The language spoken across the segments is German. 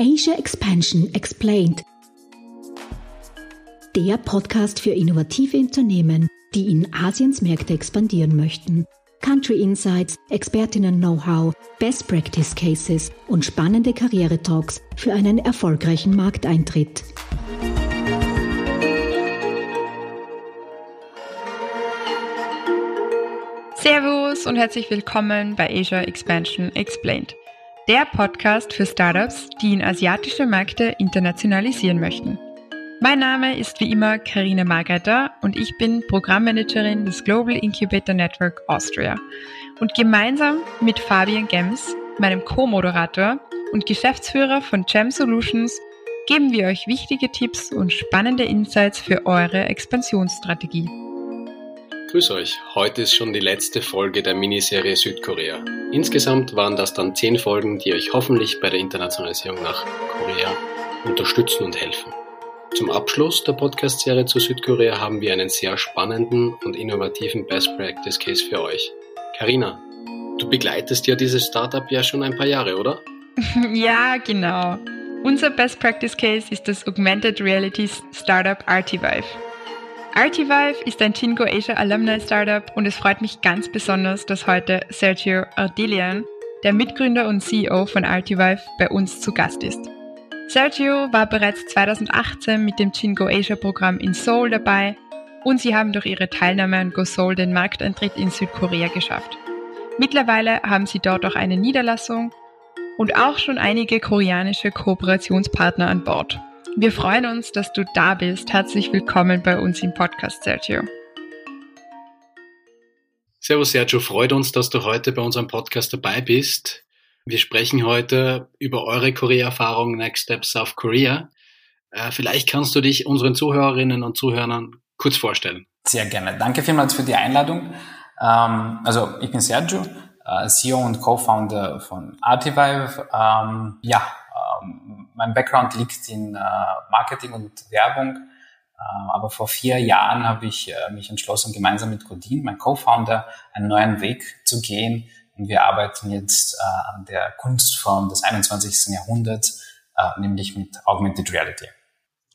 Asia Expansion Explained. Der Podcast für innovative Unternehmen, die in Asiens Märkte expandieren möchten. Country Insights, Expertinnen-Know-how, Best Practice Cases und spannende Karriere-Talks für einen erfolgreichen Markteintritt. Servus und herzlich willkommen bei Asia Expansion Explained, der Podcast für Startups, die in asiatische Märkte internationalisieren möchten. Mein Name ist wie immer Karina Margater und ich bin Programmmanagerin des Global Incubator Network Austria. Und gemeinsam mit Fabian Gems, meinem Co-Moderator und Geschäftsführer von Gem Solutions, geben wir euch wichtige Tipps und spannende Insights für eure Expansionsstrategie. Grüß euch, heute ist schon die letzte Folge der Miniserie Südkorea. Insgesamt waren das dann zehn Folgen, die euch hoffentlich bei der Internationalisierung nach Korea unterstützen und helfen. Zum Abschluss der Podcast-Serie zu Südkorea haben wir einen sehr spannenden und innovativen Best Practice Case für euch. Karina, du begleitest ja dieses Startup ja schon ein paar Jahre, oder? ja, genau. Unser Best Practice Case ist das Augmented Reality Startup Artivive. Artivive ist ein Chingo Asia Alumni Startup und es freut mich ganz besonders, dass heute Sergio Ardilian, der Mitgründer und CEO von Artivive, bei uns zu Gast ist. Sergio war bereits 2018 mit dem Chingo Asia Programm in Seoul dabei und sie haben durch ihre Teilnahme an Go Seoul den Markteintritt in Südkorea geschafft. Mittlerweile haben sie dort auch eine Niederlassung und auch schon einige koreanische Kooperationspartner an Bord. Wir freuen uns, dass du da bist. Herzlich willkommen bei uns im Podcast, Sergio. Servus, Sergio. Freut uns, dass du heute bei unserem Podcast dabei bist. Wir sprechen heute über eure Korea-Erfahrung Next Step South Korea. Äh, vielleicht kannst du dich unseren Zuhörerinnen und Zuhörern kurz vorstellen. Sehr gerne. Danke vielmals für die Einladung. Ähm, also ich bin Sergio, äh, CEO und Co-Founder von Artivive. Ähm, ja, mein Background liegt in äh, Marketing und Werbung. Äh, aber vor vier Jahren habe ich äh, mich entschlossen, gemeinsam mit Godin, mein Co-Founder, einen neuen Weg zu gehen. Und wir arbeiten jetzt äh, an der Kunstform des 21. Jahrhunderts, äh, nämlich mit Augmented Reality.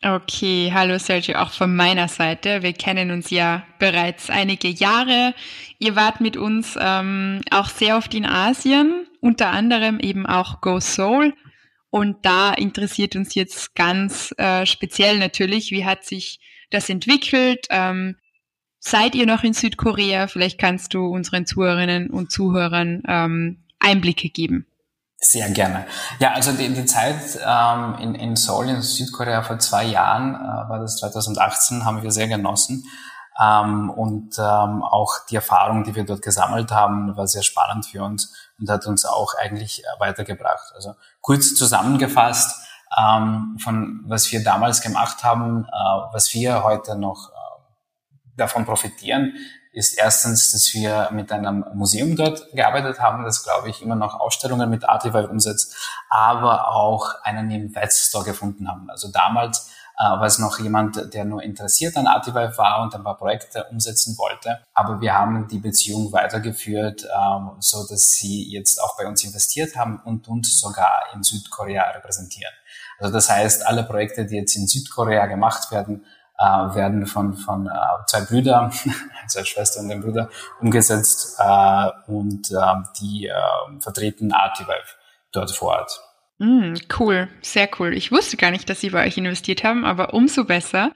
Okay, hallo Sergio, auch von meiner Seite. Wir kennen uns ja bereits einige Jahre. Ihr wart mit uns ähm, auch sehr oft in Asien, unter anderem eben auch Go Soul. Und da interessiert uns jetzt ganz äh, speziell natürlich, wie hat sich das entwickelt? Ähm, seid ihr noch in Südkorea? Vielleicht kannst du unseren Zuhörerinnen und Zuhörern ähm, Einblicke geben. Sehr gerne. Ja, also die, die Zeit ähm, in, in Seoul in Südkorea vor zwei Jahren, äh, war das 2018, haben wir sehr genossen. Ähm, und ähm, auch die Erfahrung, die wir dort gesammelt haben, war sehr spannend für uns und hat uns auch eigentlich weitergebracht. Also kurz zusammengefasst, ähm, von was wir damals gemacht haben, äh, was wir heute noch äh, davon profitieren, ist erstens, dass wir mit einem Museum dort gearbeitet haben, das glaube ich immer noch Ausstellungen mit Artivive umsetzt, aber auch einen Invest-Store gefunden haben. Also damals äh, war es noch jemand, der nur interessiert an Artivive war und ein paar Projekte umsetzen wollte. Aber wir haben die Beziehung weitergeführt, ähm, so dass sie jetzt auch bei uns investiert haben und uns sogar in Südkorea repräsentieren. Also das heißt, alle Projekte, die jetzt in Südkorea gemacht werden, äh, werden von, von äh, zwei Brüdern, zwei Schwestern und dem Bruder umgesetzt äh, und äh, die äh, vertreten Artivive dort vor Ort. Mm, cool, sehr cool. Ich wusste gar nicht, dass Sie bei euch investiert haben, aber umso besser.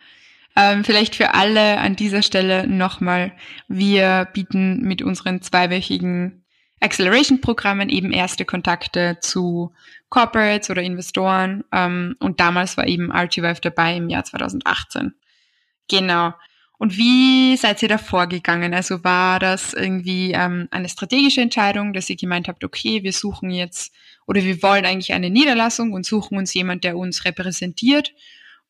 Ähm, vielleicht für alle an dieser Stelle nochmal, wir bieten mit unseren zweiwöchigen Acceleration-Programmen eben erste Kontakte zu Corporates oder Investoren. Ähm, und damals war eben Archivive dabei im Jahr 2018. Genau. Und wie seid ihr da vorgegangen? Also war das irgendwie ähm, eine strategische Entscheidung, dass ihr gemeint habt, okay, wir suchen jetzt oder wir wollen eigentlich eine Niederlassung und suchen uns jemand, der uns repräsentiert?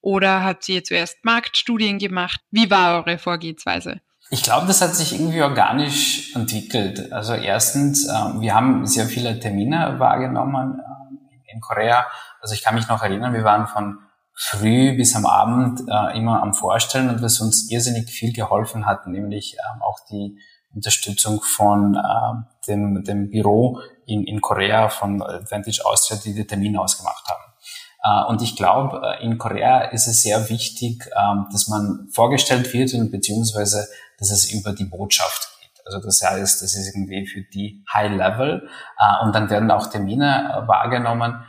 Oder habt ihr zuerst Marktstudien gemacht? Wie war eure Vorgehensweise? Ich glaube, das hat sich irgendwie organisch entwickelt. Also erstens, äh, wir haben sehr viele Termine wahrgenommen äh, in Korea. Also ich kann mich noch erinnern, wir waren von früh bis am Abend äh, immer am Vorstellen und was uns irrsinnig viel geholfen hat, nämlich ähm, auch die Unterstützung von äh, dem, dem Büro in, in Korea von Advantage Austria, die die Termine ausgemacht haben. Äh, und ich glaube, äh, in Korea ist es sehr wichtig, ähm, dass man vorgestellt wird und beziehungsweise, dass es über die Botschaft geht. Also das heißt, das ist irgendwie für die High Level äh, und dann werden auch Termine wahrgenommen.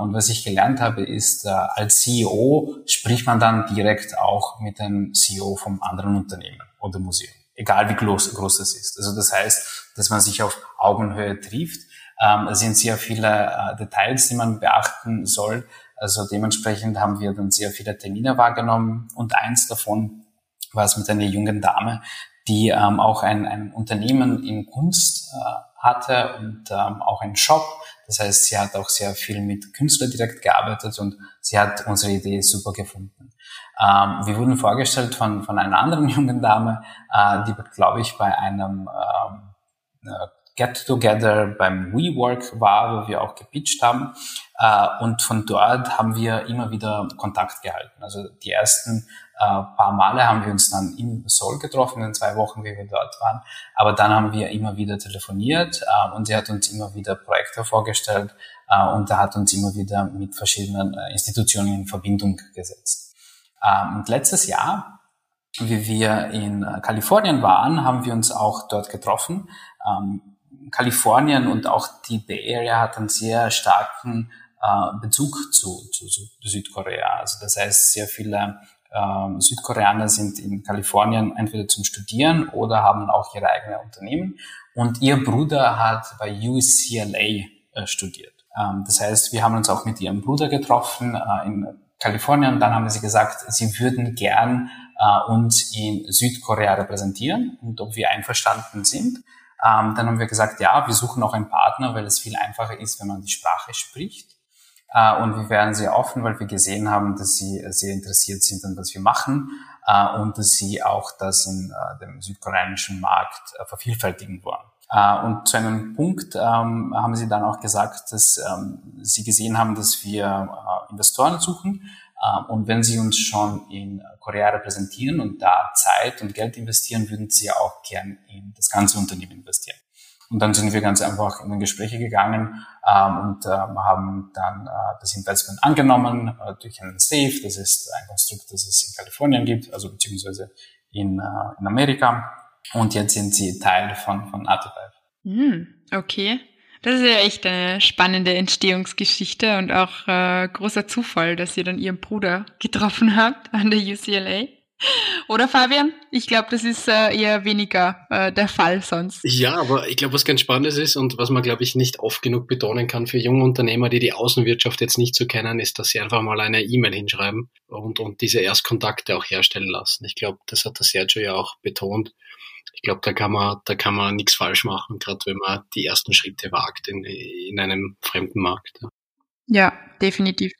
Und was ich gelernt habe, ist, als CEO spricht man dann direkt auch mit dem CEO vom anderen Unternehmen oder Museum, egal wie groß, groß es ist. Also das heißt, dass man sich auf Augenhöhe trifft. Ähm, es sind sehr viele Details, die man beachten soll. Also dementsprechend haben wir dann sehr viele Termine wahrgenommen und eins davon war es mit einer jungen Dame, die ähm, auch ein, ein Unternehmen in Kunst äh, hatte und ähm, auch einen Shop. Das heißt, sie hat auch sehr viel mit Künstlern direkt gearbeitet und sie hat unsere Idee super gefunden. Ähm, wir wurden vorgestellt von, von einer anderen jungen Dame, äh, die, glaube ich, bei einem ähm, äh, Get-Together beim WeWork war, wo wir auch gepitcht haben. Äh, und von dort haben wir immer wieder Kontakt gehalten. Also die ersten äh, paar Male haben wir uns dann in Seoul getroffen, in zwei Wochen, wie wir dort waren. Aber dann haben wir immer wieder telefoniert äh, und sie hat uns immer wieder Projekte vorgestellt und er hat uns immer wieder mit verschiedenen Institutionen in Verbindung gesetzt. Ähm, und letztes Jahr wie wir in Kalifornien waren, haben wir uns auch dort getroffen. Ähm, Kalifornien und auch die Bay Area hat einen sehr starken äh, Bezug zu, zu, zu, Südkorea. Also das heißt, sehr viele äh, Südkoreaner sind in Kalifornien entweder zum Studieren oder haben auch ihre eigenen Unternehmen. Und ihr Bruder hat bei UCLA äh, studiert. Ähm, das heißt, wir haben uns auch mit ihrem Bruder getroffen äh, in Kalifornien. Dann haben sie gesagt, sie würden gern äh, uns in Südkorea repräsentieren und ob wir einverstanden sind. Ähm, dann haben wir gesagt, ja, wir suchen auch einen Partner, weil es viel einfacher ist, wenn man die Sprache spricht. Äh, und wir wären sehr offen, weil wir gesehen haben, dass sie sehr interessiert sind an was wir machen äh, und dass sie auch das in äh, dem südkoreanischen Markt äh, vervielfältigen wollen. Äh, und zu einem Punkt ähm, haben sie dann auch gesagt, dass ähm, sie gesehen haben, dass wir äh, Investoren suchen ähm, und wenn Sie uns schon in Korea repräsentieren und da Zeit und Geld investieren, würden Sie auch gern in das ganze Unternehmen investieren. Und dann sind wir ganz einfach in den Gespräche gegangen ähm, und ähm, haben dann äh, das Investment angenommen äh, durch einen Safe. Das ist ein Konstrukt, das es in Kalifornien gibt, also beziehungsweise in, äh, in Amerika. Und jetzt sind sie Teil von, von Artivive. Mm, okay. Das ist ja echt eine spannende Entstehungsgeschichte und auch äh, großer Zufall, dass ihr dann ihren Bruder getroffen habt an der UCLA. Oder Fabian? Ich glaube, das ist äh, eher weniger äh, der Fall sonst. Ja, aber ich glaube, was ganz Spannendes ist und was man, glaube ich, nicht oft genug betonen kann für junge Unternehmer, die die Außenwirtschaft jetzt nicht so kennen, ist, dass sie einfach mal eine E-Mail hinschreiben und, und diese Erstkontakte auch herstellen lassen. Ich glaube, das hat der Sergio ja auch betont ich glaube, da kann man, da kann man nichts falsch machen, gerade wenn man die ersten Schritte wagt in, in einem fremden Markt. Ja, definitiv.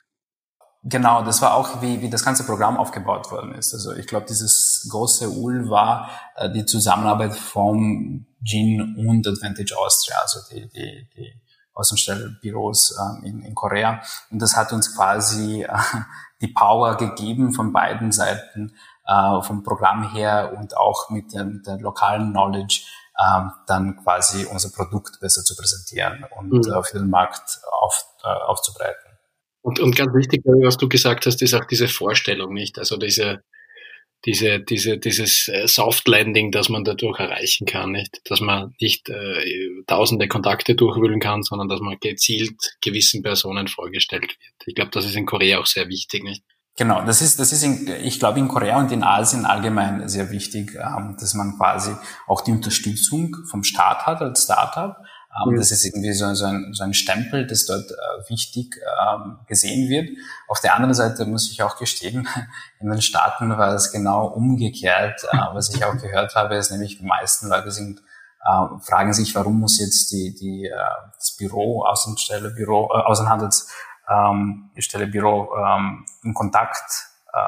Genau, das war auch, wie, wie das ganze Programm aufgebaut worden ist. Also ich glaube, dieses große UL war äh, die Zusammenarbeit vom GIN und Advantage Austria, also die, die, die Außenstellbüros ähm, in, in Korea. Und das hat uns quasi äh, die Power gegeben von beiden Seiten, äh, vom Programm her und auch mit, dem, mit der lokalen Knowledge ähm, dann quasi unser Produkt besser zu präsentieren und mhm. äh, für den Markt auf, äh, aufzubreiten. Und, und ganz wichtig, was du gesagt hast, ist auch diese Vorstellung, nicht? Also diese, diese, diese, dieses äh, Soft Landing, das man dadurch erreichen kann, nicht? Dass man nicht äh, tausende Kontakte durchwühlen kann, sondern dass man gezielt gewissen Personen vorgestellt wird. Ich glaube, das ist in Korea auch sehr wichtig, nicht? Genau, das ist, das ist, in, ich glaube, in Korea und in Asien allgemein sehr wichtig, ähm, dass man quasi auch die Unterstützung vom Staat hat als Startup. Mhm. Das ist irgendwie so, so, ein, so ein Stempel, das dort äh, wichtig ähm, gesehen wird. Auf der anderen Seite muss ich auch gestehen, in den Staaten war es genau umgekehrt. Äh, was ich auch gehört habe, ist nämlich, die meisten Leute sind äh, fragen sich, warum muss jetzt die, die, äh, das Büro, Außenstelle, Büro, äh, Außenhandels ähm, Stellebüro ähm, in Kontakt äh,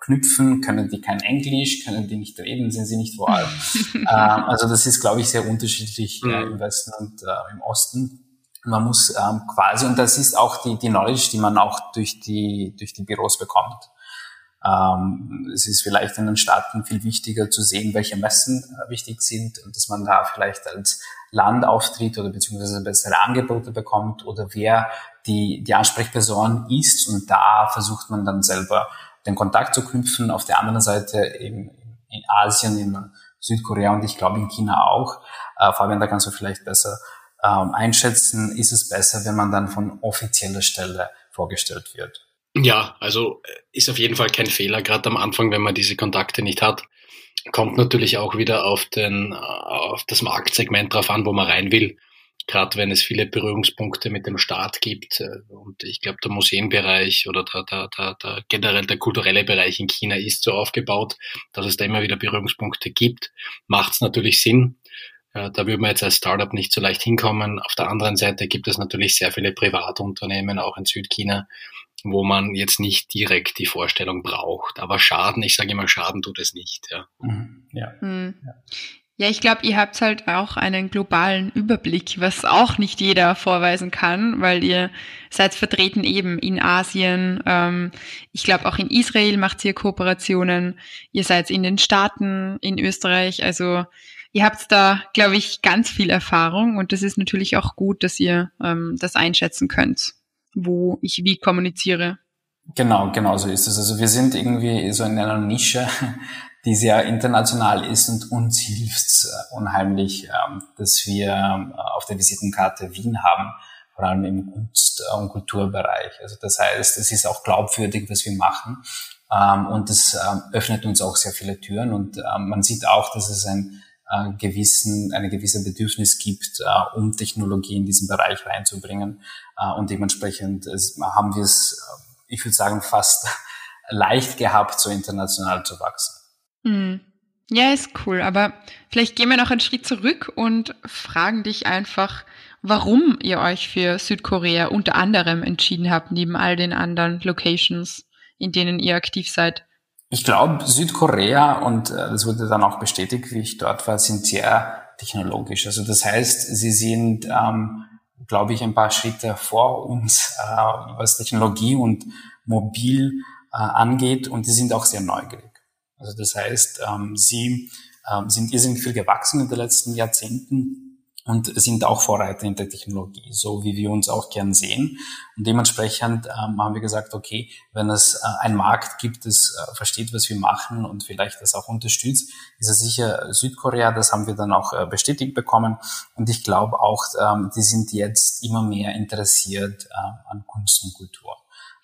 knüpfen, können die kein Englisch, können die nicht reden, sind sie nicht vor Ort. ähm, also das ist, glaube ich, sehr unterschiedlich äh, mhm. im Westen und äh, im Osten. Man muss ähm, quasi, und das ist auch die, die Knowledge, die man auch durch die, durch die Büros bekommt. Ähm, es ist vielleicht in den Staaten viel wichtiger zu sehen, welche Messen äh, wichtig sind und dass man da vielleicht als Land auftritt oder beziehungsweise bessere Angebote bekommt oder wer die, die Ansprechperson ist und da versucht man dann selber den Kontakt zu knüpfen. Auf der anderen Seite eben in Asien, in Südkorea und ich glaube in China auch. Äh, Fabian, da kannst du vielleicht besser ähm, einschätzen, ist es besser, wenn man dann von offizieller Stelle vorgestellt wird. Ja, also äh, ist auf jeden Fall kein Fehler, gerade am Anfang, wenn man diese Kontakte nicht hat. Kommt natürlich auch wieder auf, den, äh, auf das Marktsegment drauf an, wo man rein will. Gerade wenn es viele Berührungspunkte mit dem Staat gibt. Äh, und ich glaube, der Museenbereich oder der, der, der, der generell der kulturelle Bereich in China ist so aufgebaut, dass es da immer wieder Berührungspunkte gibt. Macht es natürlich Sinn. Da würde man jetzt als Startup nicht so leicht hinkommen. Auf der anderen Seite gibt es natürlich sehr viele Privatunternehmen, auch in Südchina, wo man jetzt nicht direkt die Vorstellung braucht. Aber Schaden, ich sage immer, Schaden tut es nicht. Ja, mhm. ja. Ja. ich glaube, ihr habt halt auch einen globalen Überblick, was auch nicht jeder vorweisen kann, weil ihr seid vertreten eben in Asien. Ähm, ich glaube, auch in Israel macht ihr Kooperationen. Ihr seid in den Staaten, in Österreich. Also ihr habt da, glaube ich, ganz viel Erfahrung und das ist natürlich auch gut, dass ihr ähm, das einschätzen könnt wo ich wie kommuniziere. Genau, genau so ist es. Also wir sind irgendwie so in einer Nische, die sehr international ist und uns hilft unheimlich, ähm, dass wir äh, auf der Visitenkarte Wien haben, vor allem im Kunst- und Kulturbereich. Also das heißt, es ist auch glaubwürdig, was wir machen. Ähm, und es ähm, öffnet uns auch sehr viele Türen und man sieht auch, dass es ein äh, gewissen, eine gewisse Bedürfnis gibt, äh, um Technologie in diesen Bereich reinzubringen. Äh, und dementsprechend haben wir es, ich würde sagen, fast leicht gehabt, so international zu wachsen. Mhm. Ja, ist cool. Aber vielleicht gehen wir noch einen Schritt zurück und fragen dich einfach, warum ihr euch für Südkorea unter anderem entschieden habt, neben all den anderen Locations, in denen ihr aktiv seid. Ich glaube, Südkorea, und äh, das wurde dann auch bestätigt, wie ich dort war, sind sehr technologisch. Also das heißt, sie sind, ähm, glaube ich, ein paar Schritte vor uns, äh, was Technologie und mobil äh, angeht, und sie sind auch sehr neugierig. Also das heißt, ähm, sie ähm, sind irrsinnig viel gewachsen in den letzten Jahrzehnten und sind auch Vorreiter in der Technologie, so wie wir uns auch gern sehen. Und dementsprechend ähm, haben wir gesagt, okay, wenn es äh, einen Markt gibt, das äh, versteht, was wir machen und vielleicht das auch unterstützt, ist es sicher Südkorea. Das haben wir dann auch äh, bestätigt bekommen. Und ich glaube auch, ähm, die sind jetzt immer mehr interessiert äh, an Kunst und Kultur.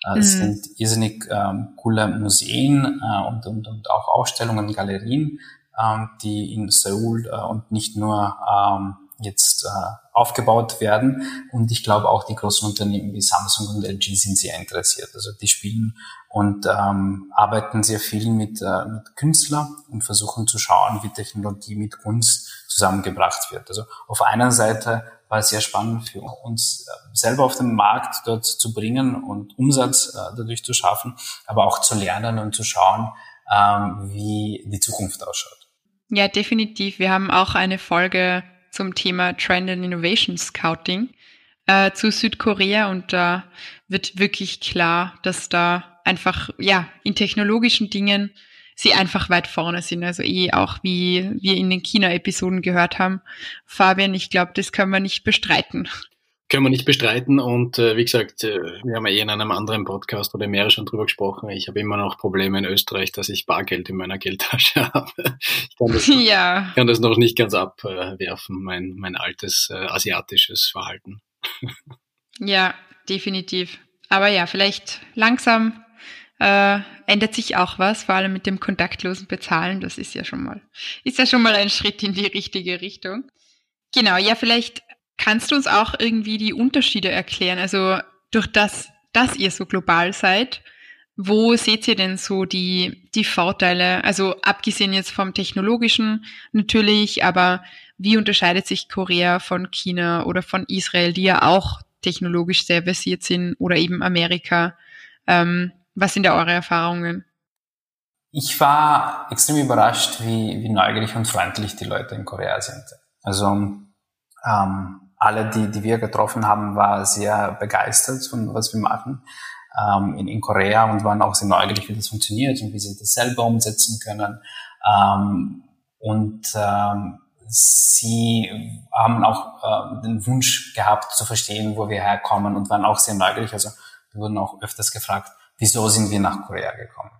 Äh, es mhm. sind irrsinnig ähm, coole Museen äh, und, und, und auch Ausstellungen, Galerien, ähm, die in Seoul äh, und nicht nur ähm, jetzt äh, aufgebaut werden. Und ich glaube auch die großen Unternehmen wie Samsung und LG sind sehr interessiert. Also die spielen und ähm, arbeiten sehr viel mit, äh, mit Künstlern und versuchen zu schauen, wie Technologie mit Kunst zusammengebracht wird. Also auf einer Seite war sehr spannend für uns äh, selber auf den Markt dort zu bringen und Umsatz äh, dadurch zu schaffen, aber auch zu lernen und zu schauen, ähm, wie die Zukunft ausschaut. Ja, definitiv. Wir haben auch eine Folge zum Thema Trend and Innovation Scouting äh, zu Südkorea und da wird wirklich klar, dass da einfach ja in technologischen Dingen sie einfach weit vorne sind. Also eh auch wie wir in den China-Episoden gehört haben. Fabian, ich glaube, das können wir nicht bestreiten können wir nicht bestreiten. Und äh, wie gesagt, äh, wir haben ja eh in einem anderen Podcast oder mehrere schon drüber gesprochen. Ich habe immer noch Probleme in Österreich, dass ich Bargeld in meiner Geldtasche habe. Ich kann das, ja. kann das noch nicht ganz abwerfen, mein, mein altes äh, asiatisches Verhalten. Ja, definitiv. Aber ja, vielleicht langsam äh, ändert sich auch was, vor allem mit dem kontaktlosen Bezahlen. Das ist ja schon mal, ist ja schon mal ein Schritt in die richtige Richtung. Genau, ja, vielleicht Kannst du uns auch irgendwie die Unterschiede erklären? Also durch das, dass ihr so global seid, wo seht ihr denn so die, die Vorteile? Also abgesehen jetzt vom technologischen natürlich, aber wie unterscheidet sich Korea von China oder von Israel, die ja auch technologisch sehr versiert sind oder eben Amerika? Ähm, was sind da eure Erfahrungen? Ich war extrem überrascht, wie, wie neugierig und freundlich die Leute in Korea sind. Also ähm, alle, die, die wir getroffen haben, war sehr begeistert von was wir machen. ähm, in, in Korea und waren auch sehr neugierig, wie das funktioniert und wie sie das selber umsetzen können. Ähm, und ähm, sie haben auch äh, den Wunsch gehabt zu verstehen, wo wir herkommen und waren auch sehr neugierig. Also wir wurden auch öfters gefragt, wieso sind wir nach Korea gekommen?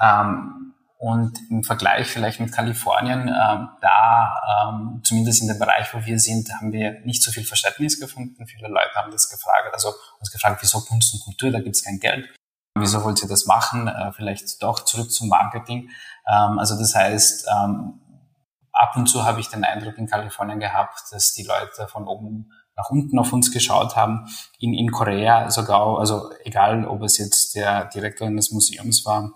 Ähm, und im Vergleich vielleicht mit Kalifornien, ähm, da ähm, zumindest in dem Bereich, wo wir sind, haben wir nicht so viel Verständnis gefunden. Viele Leute haben das gefragt, also uns gefragt, wieso Kunst und Kultur, da gibt es kein Geld. Wieso wollt ihr das machen? Äh, vielleicht doch zurück zum Marketing. Ähm, also das heißt, ähm, ab und zu habe ich den Eindruck in Kalifornien gehabt, dass die Leute von oben nach unten auf uns geschaut haben. In, in Korea sogar, also egal, ob es jetzt der Direktor eines Museums war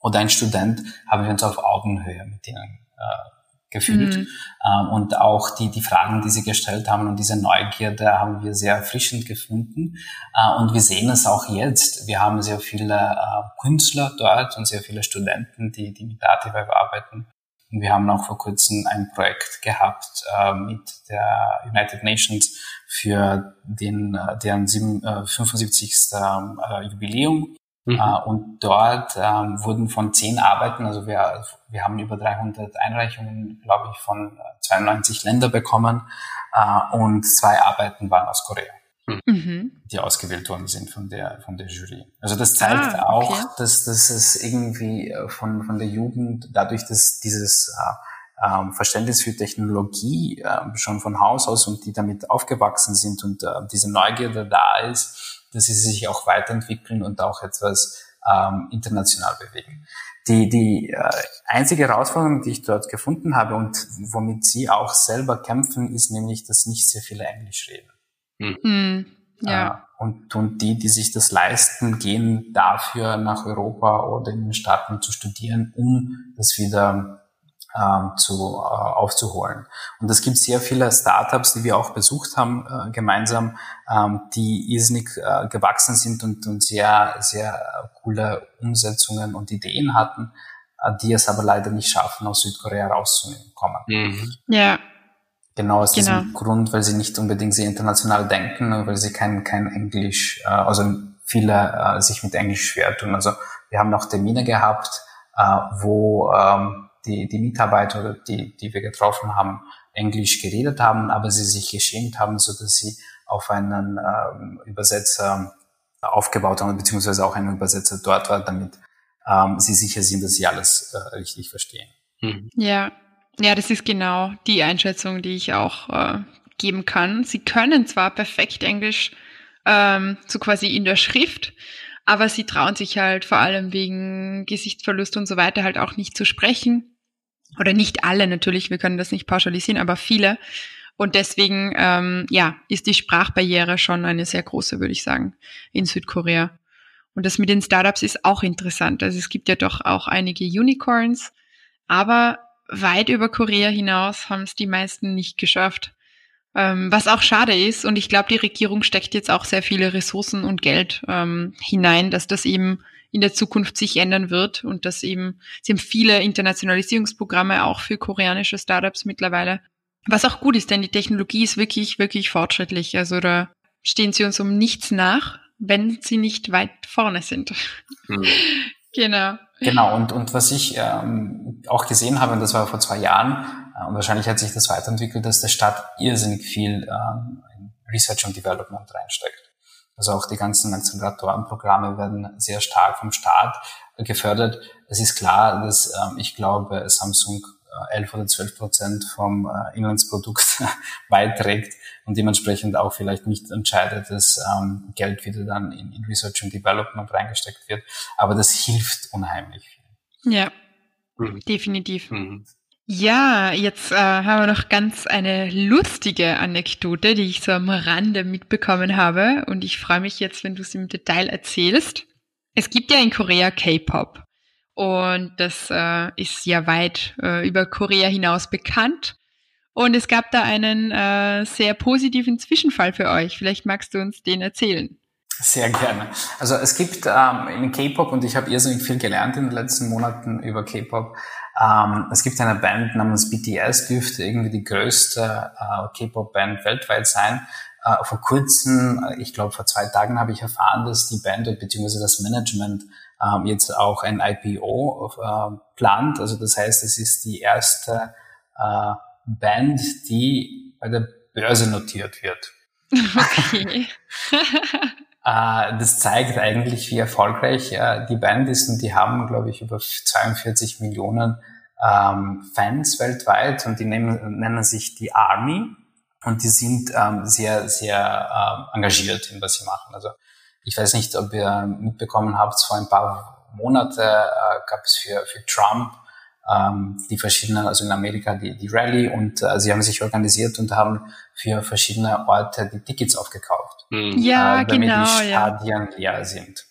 oder ein Student, haben wir uns auf Augenhöhe mit ihnen äh, gefühlt. Mhm. Ähm, und auch die, die Fragen, die sie gestellt haben und diese Neugierde haben wir sehr erfrischend gefunden. Äh, und wir sehen es auch jetzt. Wir haben sehr viele äh, Künstler dort und sehr viele Studenten, die, die mit Dativweb arbeiten. Und wir haben auch vor kurzem ein Projekt gehabt äh, mit der United Nations für den, äh, deren sieben, äh, 75. Äh, Jubiläum. Mhm. Und dort ähm, wurden von zehn Arbeiten, also wir, wir haben über 300 Einreichungen, glaube ich, von 92 Ländern bekommen und zwei Arbeiten waren aus Korea. Mhm. die ausgewählt worden sind von der, von der Jury. Also das zeigt ah, okay. auch, dass, dass es irgendwie äh, von, von der Jugend, dadurch, dass dieses äh, ähm, Verständnis für Technologie äh, schon von Haus aus und die damit aufgewachsen sind und äh, diese Neugierde da ist, dass sie sich auch weiterentwickeln und auch etwas ähm, international bewegen. Die, die äh, einzige Herausforderung, die ich dort gefunden habe und womit sie auch selber kämpfen, ist nämlich, dass nicht sehr viele Englisch reden. Hm. hm. Ja. Äh, und, und die, die sich das leisten, gehen dafür nach Europa oder in den Staaten zu studieren, um das wieder ähm, zu, äh, aufzuholen. Und es gibt sehr viele Startups, die wir auch besucht haben äh, gemeinsam, ähm, die irrsinnig äh, gewachsen sind und, und sehr, sehr coole Umsetzungen und Ideen hatten, äh, die es aber leider nicht schaffen, aus Südkorea rauszukommen. Mhm. Ja. Genau aus genau. diesem Grund, weil sie nicht unbedingt sehr international denken, weil sie kein, kein Englisch, äh, also viele äh, sich mit Englisch schwer tun. Also wir haben noch Termine gehabt, äh, wo ähm, die, die Mitarbeiter, die, die wir getroffen haben, Englisch geredet haben, aber sie sich geschämt haben, so dass sie auf einen ähm, Übersetzer aufgebaut haben, beziehungsweise auch einen Übersetzer dort war, damit ähm, sie sicher sind, dass sie alles äh, richtig verstehen. Mhm. Ja, ja, das ist genau die Einschätzung, die ich auch äh, geben kann. Sie können zwar perfekt Englisch, ähm, so quasi in der Schrift, aber sie trauen sich halt vor allem wegen Gesichtsverlust und so weiter halt auch nicht zu sprechen. Oder nicht alle natürlich, wir können das nicht pauschalisieren, aber viele. Und deswegen, ähm, ja, ist die Sprachbarriere schon eine sehr große, würde ich sagen, in Südkorea. Und das mit den Startups ist auch interessant. Also es gibt ja doch auch einige Unicorns, aber weit über Korea hinaus haben es die meisten nicht geschafft. Ähm, was auch schade ist. Und ich glaube, die Regierung steckt jetzt auch sehr viele Ressourcen und Geld ähm, hinein, dass das eben in der Zukunft sich ändern wird und dass eben, sie haben viele Internationalisierungsprogramme auch für koreanische Startups mittlerweile. Was auch gut ist, denn die Technologie ist wirklich, wirklich fortschrittlich. Also da stehen sie uns um nichts nach, wenn sie nicht weit vorne sind. Mhm. genau. Genau, und, und was ich ähm, auch gesehen habe, und das war vor zwei Jahren, äh, und wahrscheinlich hat sich das weiterentwickelt, dass der Staat irrsinnig viel ähm, in Research und Development reinsteckt. Also auch die ganzen Acceleratorenprogramme werden sehr stark vom Staat gefördert. Es ist klar, dass ähm, ich glaube, Samsung 11 oder 12 Prozent vom äh, Inlandsprodukt beiträgt und dementsprechend auch vielleicht nicht entscheidet, dass ähm, Geld wieder dann in, in Research und Development reingesteckt wird. Aber das hilft unheimlich viel. Ja, mhm. definitiv. Mhm. Ja, jetzt äh, haben wir noch ganz eine lustige Anekdote, die ich so am Rande mitbekommen habe. Und ich freue mich jetzt, wenn du sie im Detail erzählst. Es gibt ja in Korea K-Pop. Und das äh, ist ja weit äh, über Korea hinaus bekannt. Und es gab da einen äh, sehr positiven Zwischenfall für euch. Vielleicht magst du uns den erzählen. Sehr gerne. Also es gibt ähm, in K-Pop, und ich habe irrsinnig viel gelernt in den letzten Monaten über K-Pop, ähm, es gibt eine Band namens BTS, dürfte irgendwie die größte äh, K-Pop-Band weltweit sein. äh, vor kurzem, ich glaube vor zwei Tagen habe ich erfahren, dass die Band bzw. das Management ähm, jetzt auch ein IPO äh, plant. Also das heißt, es ist die erste äh, Band, die bei der Börse notiert wird. Okay. Äh, das zeigt eigentlich, wie erfolgreich die Band ist und die haben, glaube ich, über 42 Millionen ähm, Fans weltweit und die nennen, nennen sich die Army und die sind ähm, sehr, sehr äh, engagiert in was sie machen. Also ich weiß nicht, ob ihr mitbekommen habt, vor ein paar Monate äh, gab es für, für Trump ähm, die verschiedenen, also in Amerika die, die Rallye und äh, sie haben sich organisiert und haben für verschiedene Orte die Tickets aufgekauft. Mhm. Ja, äh, damit genau. die Stadien ja. leer sind.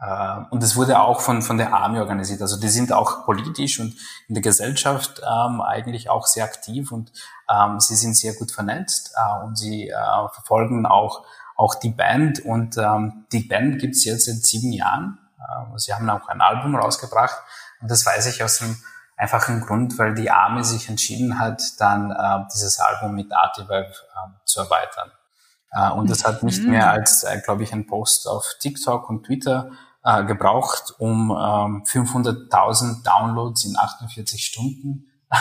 Äh, und es wurde auch von, von der Army organisiert. Also die sind auch politisch und in der Gesellschaft ähm, eigentlich auch sehr aktiv und ähm, sie sind sehr gut vernetzt äh, und sie äh, verfolgen auch, auch die Band. Und ähm, die Band gibt's jetzt seit sieben Jahren. Äh, sie haben auch ein Album rausgebracht und das weiß ich aus dem einfachen Grund, weil die Army sich entschieden hat, dann äh, dieses Album mit Artivive äh, zu erweitern. Äh, und das hat nicht mhm. mehr als, äh, glaube ich, ein Post auf TikTok und Twitter äh, gebraucht, um ähm, 500.000 Downloads in 48 Stunden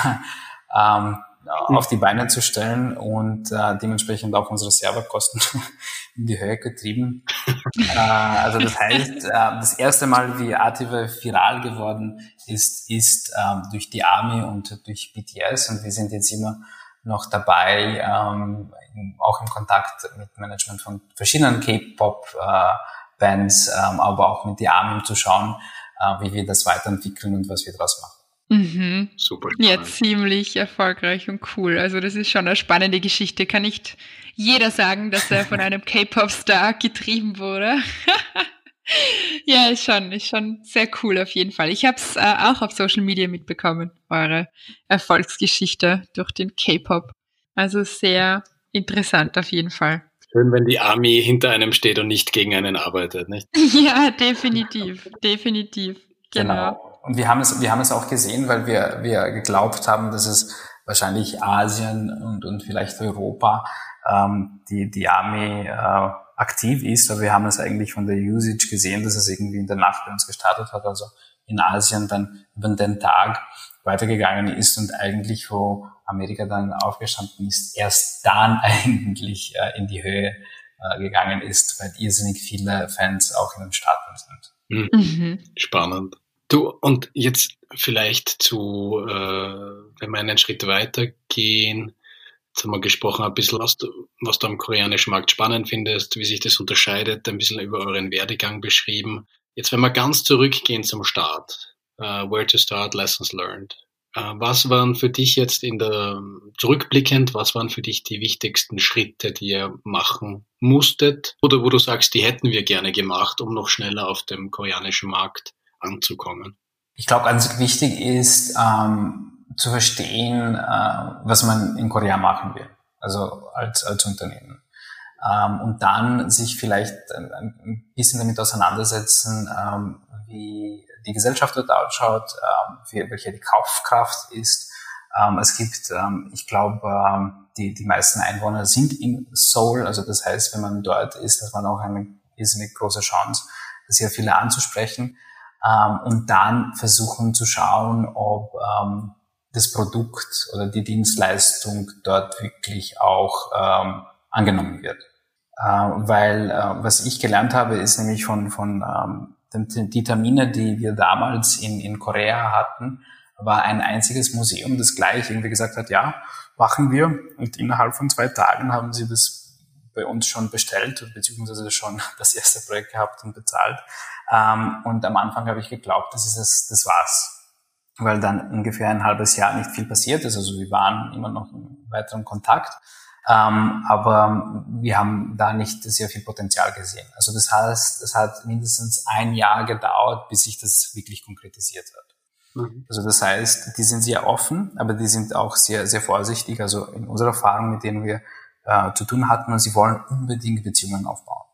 ähm. Auf die Beine zu stellen und äh, dementsprechend auch unsere Serverkosten in die Höhe getrieben. äh, also das heißt, äh, das erste Mal, wie Ative viral geworden ist, ist ähm, durch die Army und durch BTS und wir sind jetzt immer noch dabei, ähm, auch im Kontakt mit Management von verschiedenen K-Pop-Bands, äh, ähm, aber auch mit die Army, um zu schauen, äh, wie wir das weiterentwickeln und was wir daraus machen. Mhm. Super. Spannend. Ja, ziemlich erfolgreich und cool. Also das ist schon eine spannende Geschichte. Kann nicht jeder sagen, dass er von einem K-Pop-Star getrieben wurde. ja, ist schon, ist schon sehr cool auf jeden Fall. Ich habe es äh, auch auf Social Media mitbekommen, eure Erfolgsgeschichte durch den K-Pop. Also sehr interessant auf jeden Fall. Schön, wenn die Army hinter einem steht und nicht gegen einen arbeitet, nicht? ja, definitiv, definitiv. Genau. genau. Und wir haben es, wir haben es auch gesehen, weil wir, wir geglaubt haben, dass es wahrscheinlich Asien und, und vielleicht Europa ähm, die, die Army äh, aktiv ist, aber wir haben es eigentlich von der Usage gesehen, dass es irgendwie in der Nacht bei uns gestartet hat, also in Asien dann über den Tag weitergegangen ist und eigentlich, wo Amerika dann aufgestanden ist, erst dann eigentlich äh, in die Höhe äh, gegangen ist, weil irrsinnig viele Fans auch in den Staaten sind. Mhm. mhm. Spannend. Du, und jetzt vielleicht zu, äh, wenn wir einen Schritt weitergehen, jetzt haben wir gesprochen ein bisschen, was du, was du am koreanischen Markt spannend findest, wie sich das unterscheidet, ein bisschen über euren Werdegang beschrieben. Jetzt, wenn wir ganz zurückgehen zum Start, uh, where to start, lessons learned. Uh, was waren für dich jetzt in der, zurückblickend, was waren für dich die wichtigsten Schritte, die ihr machen musstet? Oder wo du sagst, die hätten wir gerne gemacht, um noch schneller auf dem koreanischen Markt anzukommen? Ich glaube, ganz wichtig ist ähm, zu verstehen, äh, was man in Korea machen will, also als, als Unternehmen. Ähm, und dann sich vielleicht ein, ein bisschen damit auseinandersetzen, ähm, wie die Gesellschaft dort ausschaut, ähm, welche die Kaufkraft ist. Ähm, es gibt, ähm, ich glaube, ähm, die, die meisten Einwohner sind in Seoul, also das heißt, wenn man dort ist, hat man auch eine irrsinnig große Chance, sehr viele anzusprechen ähm, und dann versuchen zu schauen, ob ähm, das Produkt oder die Dienstleistung dort wirklich auch ähm, angenommen wird. Äh, weil äh, was ich gelernt habe, ist nämlich von, von ähm, den, die Termine, die wir damals in, in Korea hatten, war ein einziges Museum, das gleich irgendwie gesagt hat, ja, machen wir. Und innerhalb von zwei Tagen haben sie das bei uns schon bestellt, beziehungsweise schon das erste Projekt gehabt und bezahlt. Ähm, und am Anfang habe ich geglaubt, das ist es, das war's. Weil dann ungefähr ein halbes Jahr nicht viel passiert ist. Also wir waren immer noch in weiteren Kontakt. Ähm, aber wir haben da nicht sehr viel Potenzial gesehen. Also das heißt, es hat mindestens ein Jahr gedauert, bis sich das wirklich konkretisiert hat. Mhm. Also das heißt, die sind sehr offen, aber die sind auch sehr, sehr vorsichtig. Also in unserer Erfahrung, mit denen wir äh, zu tun hatten, und sie wollen unbedingt Beziehungen aufbauen.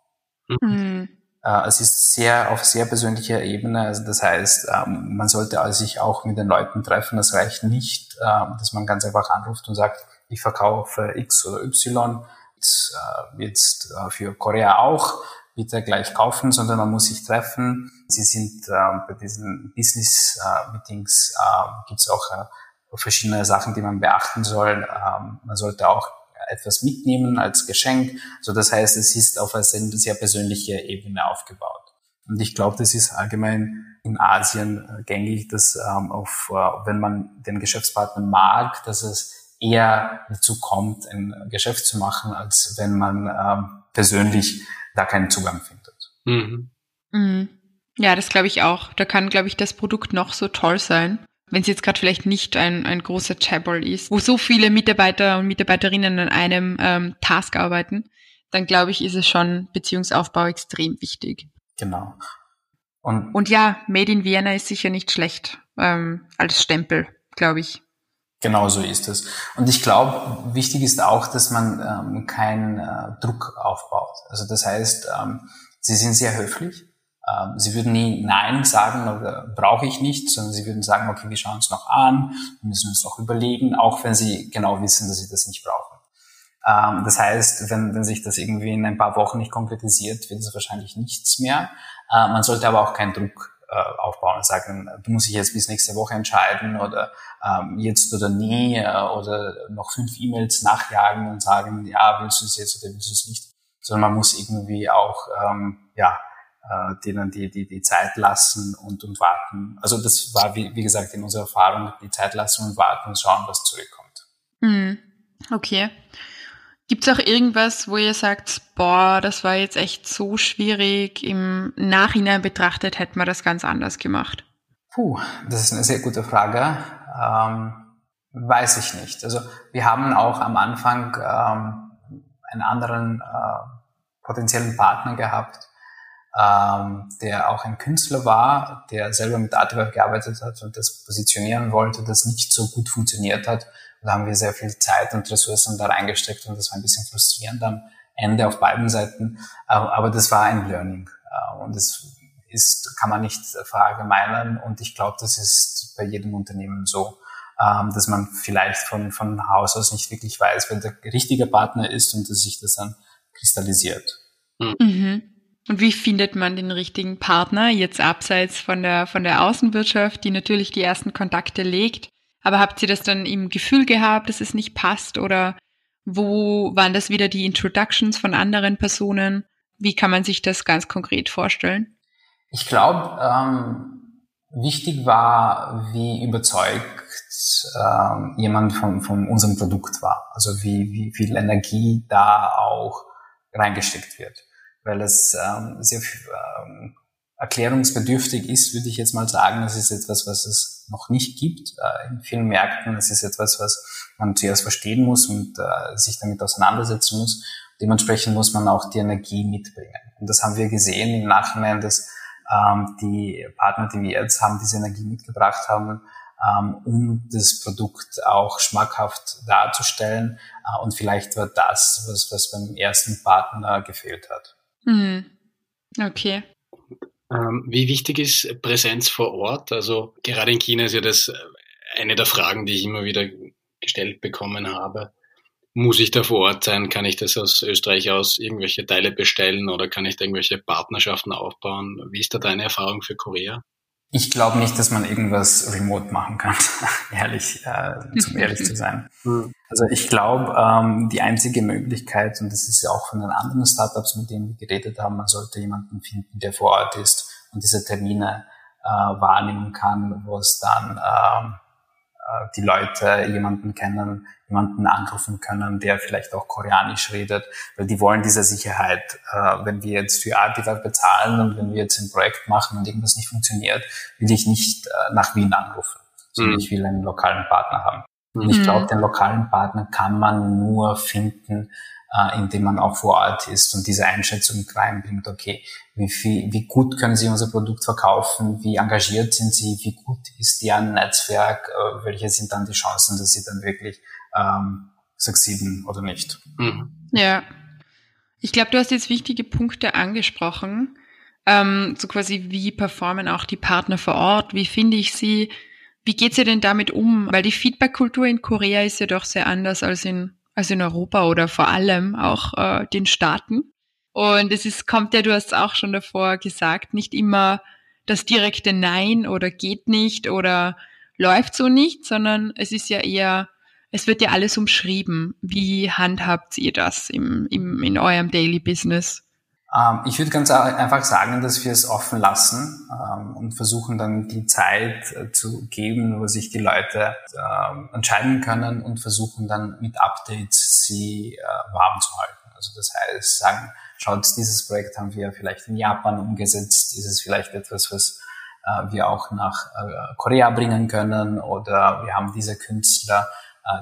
Mhm. Äh, es ist sehr auf sehr persönlicher Ebene. Also das heißt, ähm, man sollte sich auch mit den Leuten treffen. Das reicht nicht, ähm, dass man ganz einfach anruft und sagt, ich verkaufe X oder Y. äh, jetzt äh, für Korea auch bitte gleich kaufen, sondern man muss sich treffen. Sie sind äh, bei diesen Business-Meetings äh, gibt es auch äh, verschiedene Sachen, die man beachten soll. Ähm, man sollte auch etwas mitnehmen als Geschenk. So, das heißt, es ist auf einer sehr persönliche Ebene aufgebaut. Und ich glaube, das ist allgemein in Asien äh, gängig, dass ähm, auf, äh, wenn man den Geschäftspartner mag, dass es eher dazu kommt, ein Geschäft zu machen, als wenn man ähm, persönlich da keinen Zugang findet. Mhm. Mhm. Ja, das glaube ich auch. Da kann, glaube ich, das Produkt noch so toll sein wenn es jetzt gerade vielleicht nicht ein, ein großer Chabball ist, wo so viele Mitarbeiter und Mitarbeiterinnen an einem ähm, Task arbeiten, dann glaube ich, ist es schon Beziehungsaufbau extrem wichtig. Genau. Und, und ja, Made in Vienna ist sicher nicht schlecht ähm, als Stempel, glaube ich. Genau so ist es. Und ich glaube, wichtig ist auch, dass man ähm, keinen äh, Druck aufbaut. Also das heißt, ähm, sie sind sehr höflich sie würden nie Nein sagen oder brauche ich nicht, sondern sie würden sagen, okay, wir schauen uns noch an, wir müssen uns noch überlegen, auch wenn sie genau wissen, dass sie das nicht brauchen. Ähm, das heißt, wenn, wenn sich das irgendwie in ein paar Wochen nicht konkretisiert, wird es wahrscheinlich nichts mehr. Äh, man sollte aber auch keinen Druck äh, aufbauen und sagen, du musst dich jetzt bis nächste Woche entscheiden oder ähm, jetzt oder nie äh, oder noch fünf E-Mails nachjagen und sagen, ja, willst du es jetzt oder willst du es nicht, sondern man muss irgendwie auch, ja, äh, denen die, die, die Zeit lassen und, und warten. Also das war, wie, wie gesagt, in unserer Erfahrung, die Zeit lassen und warten und schauen, was zurückkommt. Hm. Okay. Gibt es auch irgendwas, wo ihr sagt, boah, das war jetzt echt so schwierig, im Nachhinein betrachtet hätten wir das ganz anders gemacht? Puh, das ist eine sehr gute Frage. Ähm, weiß ich nicht. Also wir haben auch am Anfang ähm, einen anderen äh, potenziellen Partner gehabt, ähm, der auch ein Künstler war, der selber mit Artwork gearbeitet hat und das positionieren wollte, das nicht so gut funktioniert hat. Und da haben wir sehr viel Zeit und Ressourcen da reingesteckt und das war ein bisschen frustrierend am Ende auf beiden Seiten. Aber das war ein Learning und das ist, kann man nicht verallgemeinern und ich glaube, das ist bei jedem Unternehmen so, ähm, dass man vielleicht von, von Haus aus nicht wirklich weiß, wer der richtige Partner ist und dass sich das dann kristallisiert. Mhm. Und wie findet man den richtigen Partner jetzt abseits von der, von der Außenwirtschaft, die natürlich die ersten Kontakte legt? Aber habt ihr das dann im Gefühl gehabt, dass es nicht passt? Oder wo waren das wieder die Introductions von anderen Personen? Wie kann man sich das ganz konkret vorstellen? Ich glaube, ähm, wichtig war, wie überzeugt ähm, jemand von, von unserem Produkt war. Also wie, wie viel Energie da auch reingesteckt wird weil es ähm, sehr ähm, erklärungsbedürftig ist, würde ich jetzt mal sagen. Das ist etwas, was es noch nicht gibt äh, in vielen Märkten. Es ist etwas, was man zuerst verstehen muss und äh, sich damit auseinandersetzen muss. Dementsprechend muss man auch die Energie mitbringen. Und das haben wir gesehen im Nachhinein, dass ähm, die Partner, die wir jetzt haben, diese Energie mitgebracht haben, ähm, um das Produkt auch schmackhaft darzustellen. Äh, und vielleicht war das, was, was beim ersten Partner gefehlt hat. Mhm. Okay. Ähm, wie wichtig ist Präsenz vor Ort? Also gerade in China ist ja das äh, eine der Fragen, die ich immer wieder gestellt bekommen habe. Muss ich da vor Ort sein? Kann ich das aus Österreich aus irgendwelche Teile bestellen oder kann ich da irgendwelche Partnerschaften aufbauen? Wie ist da deine Erfahrung für Korea? Ich glaube nicht, dass man irgendwas remote machen kann, ehrlich, äh, zum ehrlich zu sein. Hm. Also ich glaube, ähm, die einzige Möglichkeit, und das ist ja auch von den anderen Startups, mit denen wir geredet haben, man sollte jemanden finden, der vor Ort ist und diese Termine äh, wahrnehmen kann, wo es dann ähm, äh, die Leute jemanden kennen, jemanden anrufen können, der vielleicht auch Koreanisch redet, weil die wollen diese Sicherheit. Äh, wenn wir jetzt für Artivar bezahlen und wenn wir jetzt ein Projekt machen und irgendwas nicht funktioniert, will ich nicht äh, nach Wien anrufen, sondern mhm. ich will einen lokalen Partner haben. Und ich glaube, mhm. den lokalen Partner kann man nur finden, äh, indem man auch vor Ort ist. Und diese Einschätzung reinbringt, okay, wie, viel, wie gut können Sie unser Produkt verkaufen, wie engagiert sind Sie, wie gut ist deren Netzwerk, äh, welche sind dann die Chancen, dass Sie dann wirklich ähm, succeeden oder nicht. Mhm. Ja, ich glaube, du hast jetzt wichtige Punkte angesprochen, ähm, so quasi, wie performen auch die Partner vor Ort, wie finde ich sie, wie geht sie denn damit um? Weil die Feedback-Kultur in Korea ist ja doch sehr anders als in also in Europa oder vor allem auch äh, den Staaten. Und es ist, kommt ja, du hast auch schon davor gesagt, nicht immer das direkte Nein oder geht nicht oder läuft so nicht, sondern es ist ja eher, es wird ja alles umschrieben. Wie handhabt ihr das im, im, in eurem Daily Business? Ähm, ich würde ganz einfach sagen, dass wir es offen lassen ähm, und versuchen dann die Zeit äh, zu geben, wo sich die Leute ähm, entscheiden können und versuchen dann mit Updates sie äh, warm zu halten. Also das heißt, sagen, schaut, dieses Projekt haben wir vielleicht in Japan umgesetzt, ist es vielleicht etwas, was äh, wir auch nach Korea bringen können oder wir haben diese Künstler,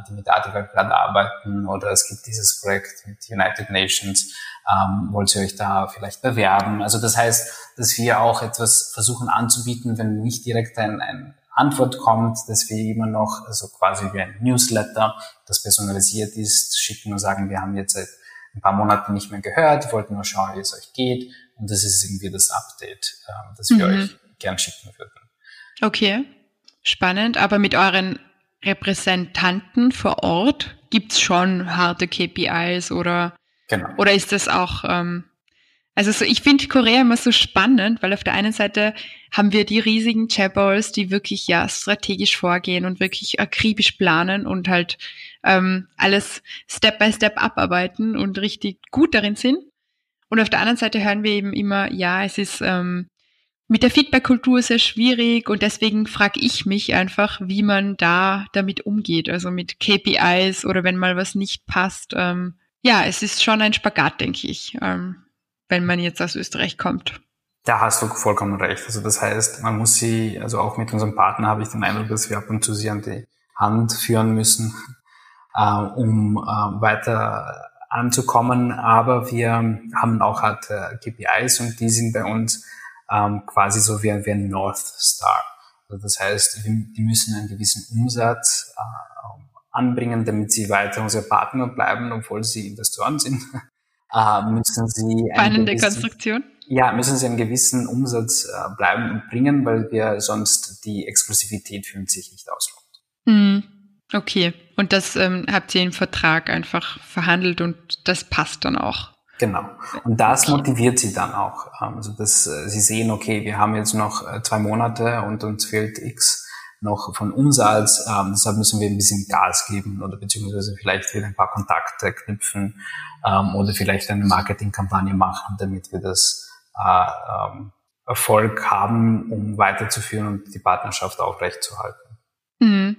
die mit Artifact gerade arbeiten oder es gibt dieses Projekt mit United Nations ähm, wollt ihr euch da vielleicht bewerben? Also das heißt, dass wir auch etwas versuchen anzubieten, wenn nicht direkt ein, ein Antwort kommt, dass wir immer noch, also quasi wie ein Newsletter, das personalisiert ist, schicken und sagen, wir haben jetzt seit ein paar Monaten nicht mehr gehört, wollten nur schauen, wie es euch geht. Und das ist irgendwie das Update, äh, das wir mhm. euch gern schicken würden. Okay, spannend. Aber mit euren Repräsentanten vor Ort gibt's schon harte KPIs oder Genau. Oder ist das auch, ähm, also so, ich finde Korea immer so spannend, weil auf der einen Seite haben wir die riesigen Chaebols, die wirklich ja strategisch vorgehen und wirklich akribisch planen und halt ähm, alles Step by Step abarbeiten und richtig gut darin sind. Und auf der anderen Seite hören wir eben immer, ja, es ist ähm, mit der Feedback-Kultur sehr schwierig und deswegen frage ich mich einfach, wie man da damit umgeht, also mit KPIs oder wenn mal was nicht passt. Ähm, ja, es ist schon ein Spagat, denke ich, ähm, wenn man jetzt aus Österreich kommt. Da hast du vollkommen recht. Also das heißt, man muss sie, also auch mit unserem Partner habe ich den Eindruck, dass wir ab und zu sie an die Hand führen müssen, äh, um äh, weiter anzukommen. Aber wir haben auch halt äh, KPIs und die sind bei uns ähm, quasi so wie, wie ein North Star. Also das heißt, die müssen einen gewissen Umsatz äh, anbringen, damit sie weiter unsere Partner bleiben, obwohl sie Investoren sind, äh, müssen sie Spannende Konstruktion. Ja, müssen sie einen gewissen Umsatz äh, bleiben und bringen, weil wir sonst die Exklusivität für uns sich nicht auslohnt. Mhm. Okay, und das ähm, habt ihr im Vertrag einfach verhandelt und das passt dann auch. Genau. Und das motiviert sie dann auch. Ähm, also dass äh, sie sehen, okay, wir haben jetzt noch äh, zwei Monate und uns fehlt X noch von Umsatz. Ähm, deshalb müssen wir ein bisschen Gas geben oder beziehungsweise vielleicht wieder ein paar Kontakte knüpfen ähm, oder vielleicht eine Marketingkampagne machen, damit wir das äh, ähm, Erfolg haben, um weiterzuführen und die Partnerschaft aufrechtzuerhalten. Mhm.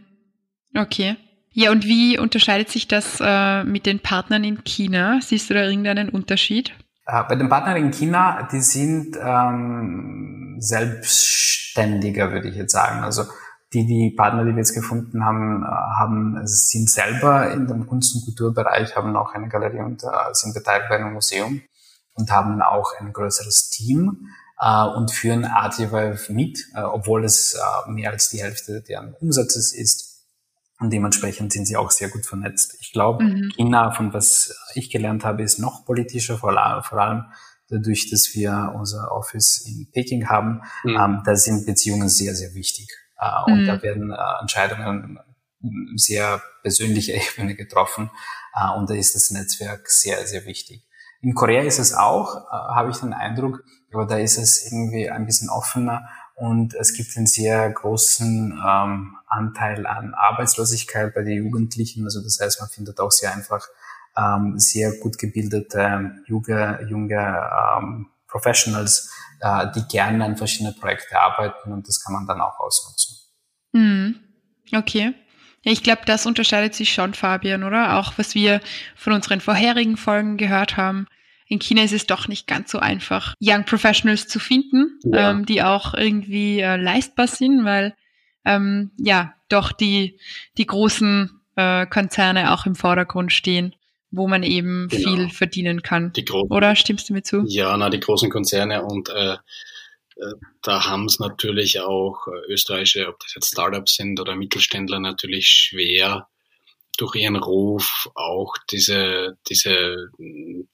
Okay. Ja, und wie unterscheidet sich das äh, mit den Partnern in China? Siehst du da irgendeinen Unterschied? Äh, bei den Partnern in China, die sind ähm, selbstständiger, würde ich jetzt sagen. Also die, die Partner, die wir jetzt gefunden haben, äh, haben, sind selber in dem Kunst- und Kulturbereich, haben auch eine Galerie und äh, sind beteiligt bei einem Museum und haben auch ein größeres Team äh, und führen Artivive mit, äh, obwohl es mehr als die Hälfte deren Umsatzes ist. Und dementsprechend sind sie auch sehr gut vernetzt. Ich glaube, mhm. China, von was ich gelernt habe, ist noch politischer, vor allem dadurch, dass wir unser Office in Peking haben. Mhm. Ähm, da sind Beziehungen sehr, sehr wichtig. Äh, und mhm. da werden äh, Entscheidungen sehr persönlicher Ebene getroffen. Äh, und da ist das Netzwerk sehr, sehr wichtig. In Korea ist es auch, habe ich den Eindruck, aber da ist es irgendwie ein bisschen offener und es gibt einen sehr großen ähm, Anteil an Arbeitslosigkeit bei den Jugendlichen. Also das heißt, man findet auch sehr einfach ähm, sehr gut gebildete junge, junge ähm, Professionals, äh, die gerne an verschiedene Projekte arbeiten und das kann man dann auch ausnutzen. Mhm. Okay. Ja, ich glaube, das unterscheidet sich schon, Fabian, oder? Auch was wir von unseren vorherigen Folgen gehört haben. In China ist es doch nicht ganz so einfach, Young Professionals zu finden, ja. ähm, die auch irgendwie äh, leistbar sind, weil ähm, ja doch die, die großen äh, Konzerne auch im Vordergrund stehen wo man eben genau. viel verdienen kann. Oder stimmst du mir zu? Ja, na, die großen Konzerne und äh, äh da haben es natürlich auch äh, österreichische, ob das jetzt Startups sind oder Mittelständler, natürlich schwer, durch ihren Ruf auch diese, diese,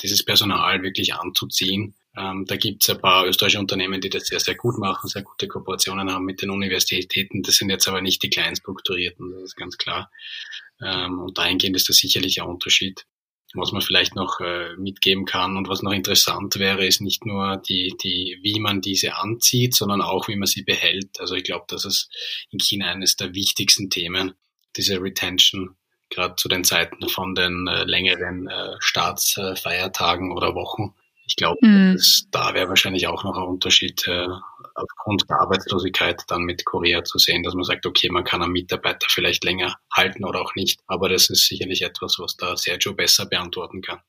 dieses Personal wirklich anzuziehen. Ähm, da gibt es ein paar österreichische Unternehmen, die das sehr, sehr gut machen, sehr gute Kooperationen haben mit den Universitäten. Das sind jetzt aber nicht die klein strukturierten, das ist ganz klar. Ähm, und dahingehend ist das sicherlich ein Unterschied. Was man vielleicht noch äh, mitgeben kann und was noch interessant wäre, ist nicht nur die, die, wie man diese anzieht, sondern auch, wie man sie behält. Also ich glaube, das ist in China eines der wichtigsten Themen, diese Retention, gerade zu den Zeiten von den äh, längeren äh, Staatsfeiertagen oder Wochen. Ich glaube, mhm. da wäre wahrscheinlich auch noch ein Unterschied äh, aufgrund der Arbeitslosigkeit dann mit Korea zu sehen, dass man sagt, okay, man kann einen Mitarbeiter vielleicht länger halten oder auch nicht. Aber das ist sicherlich etwas, was da Sergio besser beantworten kann.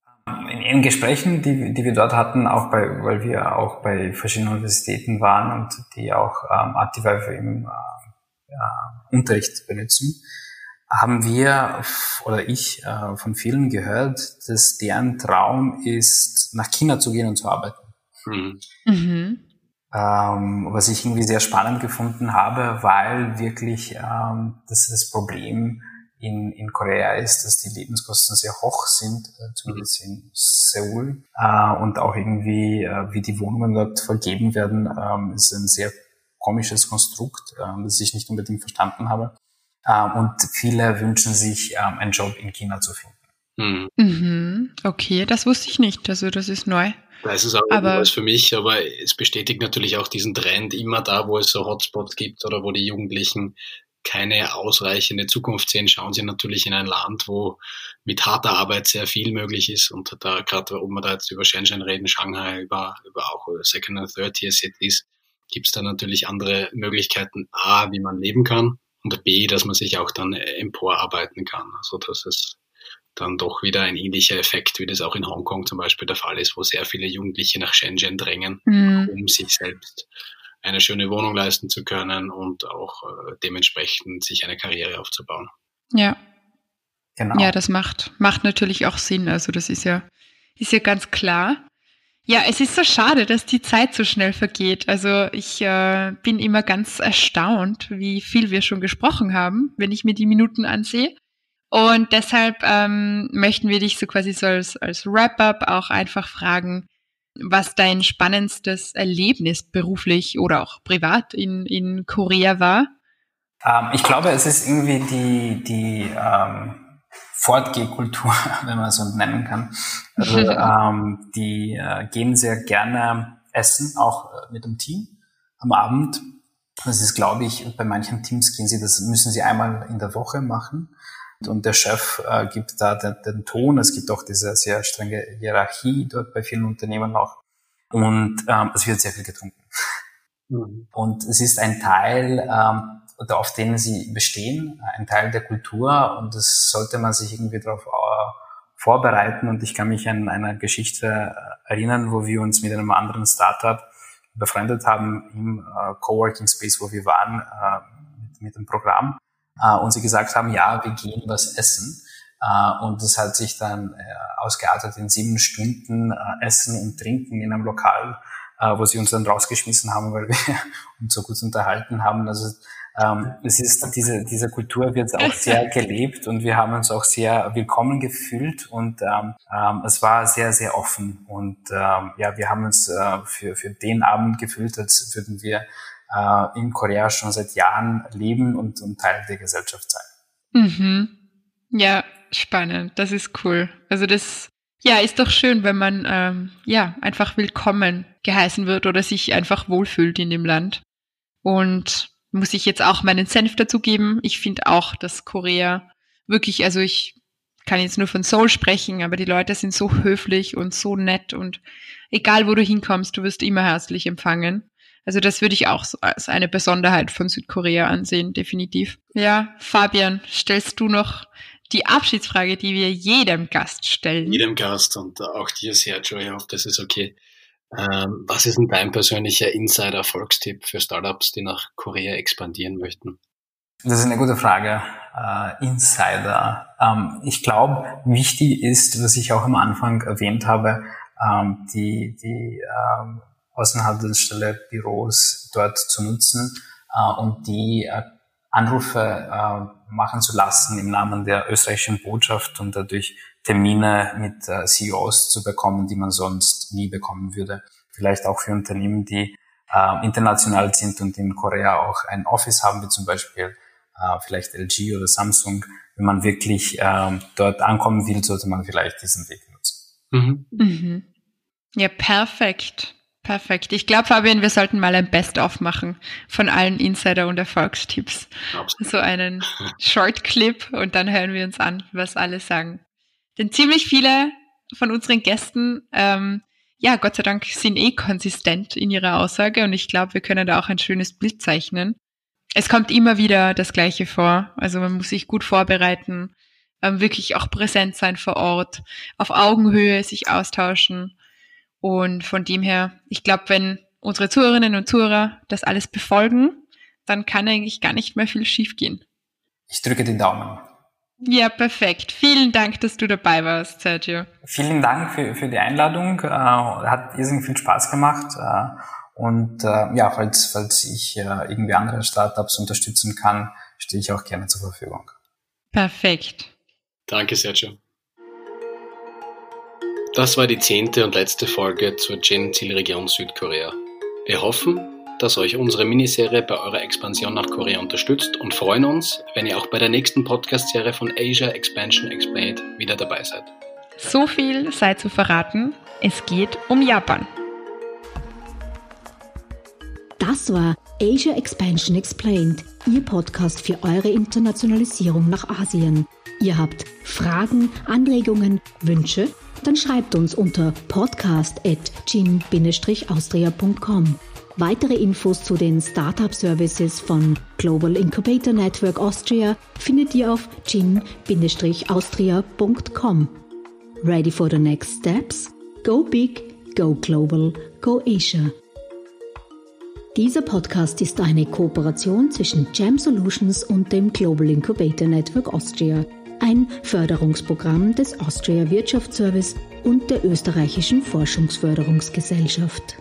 In, in Gesprächen, die, die wir dort hatten, auch bei, weil wir auch bei verschiedenen Universitäten waren und die auch ähm, Active im äh, ja, Unterricht benutzen, haben wir oder ich äh, von vielen gehört, dass deren Traum ist, nach China zu gehen und zu arbeiten. Mhm. Mhm. Ähm, was ich irgendwie sehr spannend gefunden habe, weil wirklich ähm, das, das Problem in, in Korea ist, dass die Lebenskosten sehr hoch sind, äh, zumindest in Seoul. Äh, und auch irgendwie, äh, wie die Wohnungen dort vergeben werden, ähm, ist ein sehr komisches Konstrukt, äh, das ich nicht unbedingt verstanden habe. Ähm, und viele wünschen sich, ähm, einen Job in China zu finden. Hm. Mhm. Okay, das wusste ich nicht. Also das ist neu. Das ist auch aber, für mich, aber es bestätigt natürlich auch diesen Trend immer da, wo es so Hotspots gibt oder wo die Jugendlichen keine ausreichende Zukunft sehen, schauen sie natürlich in ein Land, wo mit harter Arbeit sehr viel möglich ist. Und da, gerade ob wir da jetzt über Shenzhen reden, Shanghai, über, über auch Second und Third Tier Cities, gibt es da natürlich andere Möglichkeiten, A, wie man leben kann und B, dass man sich auch dann emporarbeiten kann. Also das ist dann doch wieder ein ähnlicher Effekt, wie das auch in Hongkong zum Beispiel der Fall ist, wo sehr viele Jugendliche nach Shenzhen drängen, mhm. um sich selbst eine schöne Wohnung leisten zu können und auch äh, dementsprechend sich eine Karriere aufzubauen. Ja. Genau. Ja, das macht, macht natürlich auch Sinn. Also das ist ja, ist ja ganz klar. Ja, es ist so schade, dass die Zeit so schnell vergeht. Also ich äh, bin immer ganz erstaunt, wie viel wir schon gesprochen haben, wenn ich mir die Minuten ansehe. Und deshalb ähm, möchten wir dich so quasi so als, als Wrap-up auch einfach fragen, was dein spannendstes Erlebnis beruflich oder auch privat in, in Korea war. Ähm, ich glaube, es ist irgendwie die, die ähm, Fortgehkultur, wenn man so nennen kann. Also ähm, die äh, gehen sehr gerne essen, auch äh, mit dem Team am Abend. Das ist, glaube ich, bei manchen Teams gehen sie, das müssen sie einmal in der Woche machen. Und der Chef äh, gibt da den, den Ton. Es gibt auch diese sehr strenge Hierarchie dort bei vielen Unternehmen auch. Und ähm, es wird sehr viel getrunken. Mhm. Und es ist ein Teil ähm, auf denen sie bestehen, ein Teil der Kultur und das sollte man sich irgendwie darauf äh, vorbereiten. Und ich kann mich an eine Geschichte äh, erinnern, wo wir uns mit einem anderen Startup befreundet haben im äh, Coworking Space, wo wir waren äh, mit, mit dem Programm äh, und sie gesagt haben, ja, wir gehen was essen. Uh, und das hat sich dann äh, ausgeartet in sieben Stunden äh, Essen und Trinken in einem Lokal, äh, wo sie uns dann rausgeschmissen haben, weil wir uns so gut unterhalten haben. Also ähm, es ist diese, diese Kultur wird auch sehr gelebt und wir haben uns auch sehr willkommen gefühlt und ähm, ähm, es war sehr, sehr offen. Und ähm, ja, wir haben uns äh, für, für den Abend gefühlt, als würden wir äh, in Korea schon seit Jahren leben und, und Teil der Gesellschaft sein. Mhm. Ja, spannend. Das ist cool. Also das ja, ist doch schön, wenn man ähm, ja einfach willkommen geheißen wird oder sich einfach wohlfühlt in dem Land. Und muss ich jetzt auch meinen Senf dazugeben. Ich finde auch, dass Korea wirklich, also ich kann jetzt nur von Seoul sprechen, aber die Leute sind so höflich und so nett und egal wo du hinkommst, du wirst immer herzlich empfangen. Also das würde ich auch als eine Besonderheit von Südkorea ansehen, definitiv. Ja, Fabian, stellst du noch die Abschiedsfrage, die wir jedem Gast stellen? Jedem Gast und auch dir, Sergio, ich hoffe, das ist okay. Ähm, was ist denn dein persönlicher Insider-Erfolgstipp für Startups, die nach Korea expandieren möchten? Das ist eine gute Frage. Äh, Insider. Ähm, ich glaube, wichtig ist, was ich auch am Anfang erwähnt habe, ähm, die, die ähm, Außenhandelsstelle Büros dort zu nutzen äh, und die äh, Anrufe äh, machen zu lassen im Namen der österreichischen Botschaft und dadurch Termine mit äh, CEOs zu bekommen, die man sonst nie bekommen würde. vielleicht auch für Unternehmen, die äh, international sind und in Korea auch ein Office haben, wie zum Beispiel äh, vielleicht LG oder Samsung. Wenn man wirklich äh, dort ankommen will, sollte man vielleicht diesen Weg nutzen. Mhm. Mhm. Ja, perfekt. Perfekt. Ich glaube, Fabian, wir sollten mal ein Best-of machen von allen Insider- und Erfolgstipps. Absolut. So einen Short-Clip und dann hören wir uns an, was alle sagen. Denn ziemlich viele von unseren Gästen, ähm, ja, Gott sei Dank, sind eh konsistent in ihrer Aussage und ich glaube, wir können da auch ein schönes Bild zeichnen. Es kommt immer wieder das Gleiche vor. Also man muss sich gut vorbereiten, ähm, wirklich auch präsent sein vor Ort, auf Augenhöhe sich austauschen und von dem her, ich glaube, wenn unsere Zuhörerinnen und Zuhörer das alles befolgen, dann kann eigentlich gar nicht mehr viel schiefgehen. Ich drücke den Daumen. Ja, perfekt. Vielen Dank, dass du dabei warst, Sergio. Vielen Dank für, für die Einladung. Äh, hat irrsinnig viel Spaß gemacht. Äh, und äh, ja, falls, falls ich irgendwie andere Startups unterstützen kann, stehe ich auch gerne zur Verfügung. Perfekt. Danke, Sergio. Das war die zehnte und letzte Folge zur Gen-Zielregion Südkorea. Wir hoffen, dass euch unsere Miniserie bei eurer Expansion nach Korea unterstützt und freuen uns, wenn ihr auch bei der nächsten Podcast-Serie von Asia Expansion Explained wieder dabei seid. So viel sei zu verraten, es geht um Japan. Das war Asia Expansion Explained, Ihr Podcast für eure Internationalisierung nach Asien. Ihr habt Fragen, Anregungen, Wünsche? Dann schreibt uns unter podcast.gin-austria.com. Weitere Infos zu den Startup Services von Global Incubator Network Austria findet ihr auf gin-austria.com. Ready for the next steps? Go big, go global, go Asia. Dieser Podcast ist eine Kooperation zwischen Jam Solutions und dem Global Incubator Network Austria ein Förderungsprogramm des Austria Wirtschaftsservice und der österreichischen Forschungsförderungsgesellschaft.